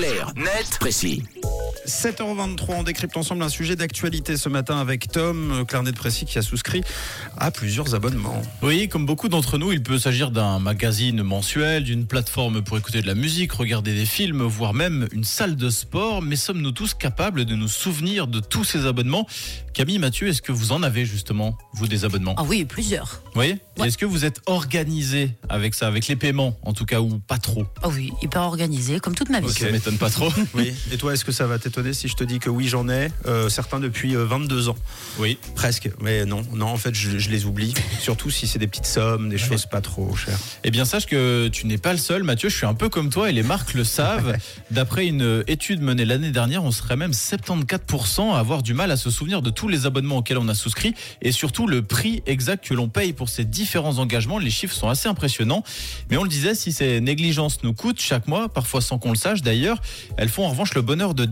Clair, net, précis. 7h23, on décrypte ensemble un sujet d'actualité ce matin avec Tom, euh, Clarnet de Précis, qui a souscrit à plusieurs abonnements. Oui, comme beaucoup d'entre nous, il peut s'agir d'un magazine mensuel, d'une plateforme pour écouter de la musique, regarder des films, voire même une salle de sport. Mais sommes-nous tous capables de nous souvenir de tous ces abonnements? Camille, Mathieu, est-ce que vous en avez justement, vous, des abonnements? Ah oui, plusieurs. Oui Est-ce que vous êtes organisé avec ça, avec les paiements en tout cas, ou pas trop? Ah oui, hyper organisé, comme toute ma vie. Ça m'étonne pas trop. Oui. Et toi, est-ce que ça va t'étonner si je te dis que oui, j'en ai euh, certains depuis euh, 22 ans Oui. Presque. Mais non, non, en fait, je, je les oublie. Surtout si c'est des petites sommes, des choses pas trop chères. Eh bien, sache que tu n'es pas le seul, Mathieu. Je suis un peu comme toi et les marques le savent. D'après une étude menée l'année dernière, on serait même 74% à avoir du mal à se souvenir de tous les abonnements auxquels on a souscrit et surtout le prix exact que l'on paye pour ces différents engagements. Les chiffres sont assez impressionnants. Mais on le disait, si ces négligences nous coûtent chaque mois, parfois sans qu'on le sache d'ailleurs, elles font en revanche le bonheur de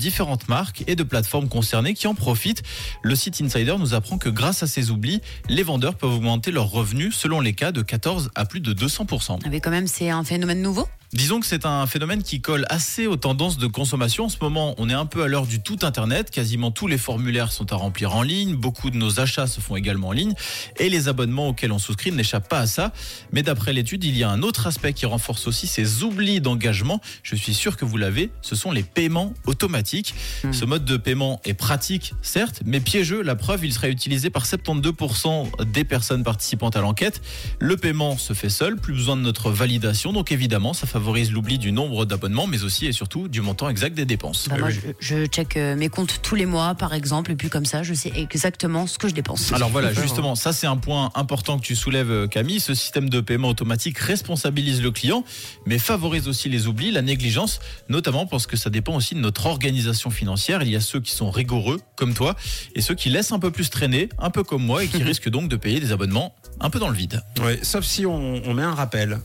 marques et de plateformes concernées qui en profitent. Le site Insider nous apprend que grâce à ces oublis, les vendeurs peuvent augmenter leurs revenus selon les cas de 14 à plus de 200%. Ah, Mais quand même, c'est un phénomène nouveau. Disons que c'est un phénomène qui colle assez aux tendances de consommation. En ce moment, on est un peu à l'heure du tout Internet. Quasiment tous les formulaires sont à remplir en ligne. Beaucoup de nos achats se font également en ligne. Et les abonnements auxquels on souscrit n'échappent pas à ça. Mais d'après l'étude, il y a un autre aspect qui renforce aussi ces oublis d'engagement. Je suis sûr que vous l'avez. Ce sont les paiements automatiques. Ce mode de paiement est pratique, certes, mais piégeux. La preuve, il serait utilisé par 72% des personnes participantes à l'enquête. Le paiement se fait seul. Plus besoin de notre validation. Donc évidemment, ça favorise l'oubli du nombre d'abonnements, mais aussi et surtout du montant exact des dépenses. Bah, moi, je, je check euh, mes comptes tous les mois, par exemple, et puis comme ça, je sais exactement ce que je dépense. Alors voilà, justement, ça c'est un point important que tu soulèves euh, Camille. Ce système de paiement automatique responsabilise le client, mais favorise aussi les oublis, la négligence, notamment parce que ça dépend aussi de notre organisation financière. Il y a ceux qui sont rigoureux, comme toi, et ceux qui laissent un peu plus traîner, un peu comme moi, et qui risquent donc de payer des abonnements un peu dans le vide. Ouais, sauf si on, on met un rappel.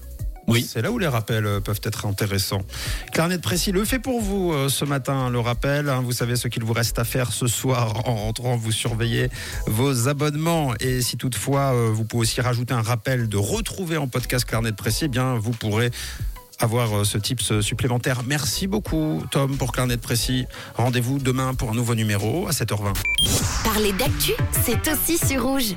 Oui. C'est là où les rappels euh, peuvent être intéressants. Clarnet de Précis le fait pour vous euh, ce matin, le rappel. hein. vous savez ce qu'il vous reste à faire ce soir en rentrant. Vous surveillez vos abonnements. Et si toutefois, euh, vous pouvez aussi rajouter un rappel de retrouver en podcast Clarnet de Précis, eh bien, vous pourrez avoir euh, ce tips supplémentaire. Merci beaucoup, Tom, pour Clarnet de Précis. Rendez-vous demain pour un nouveau numéro à 7h20. Parler d'actu, c'est aussi sur rouge.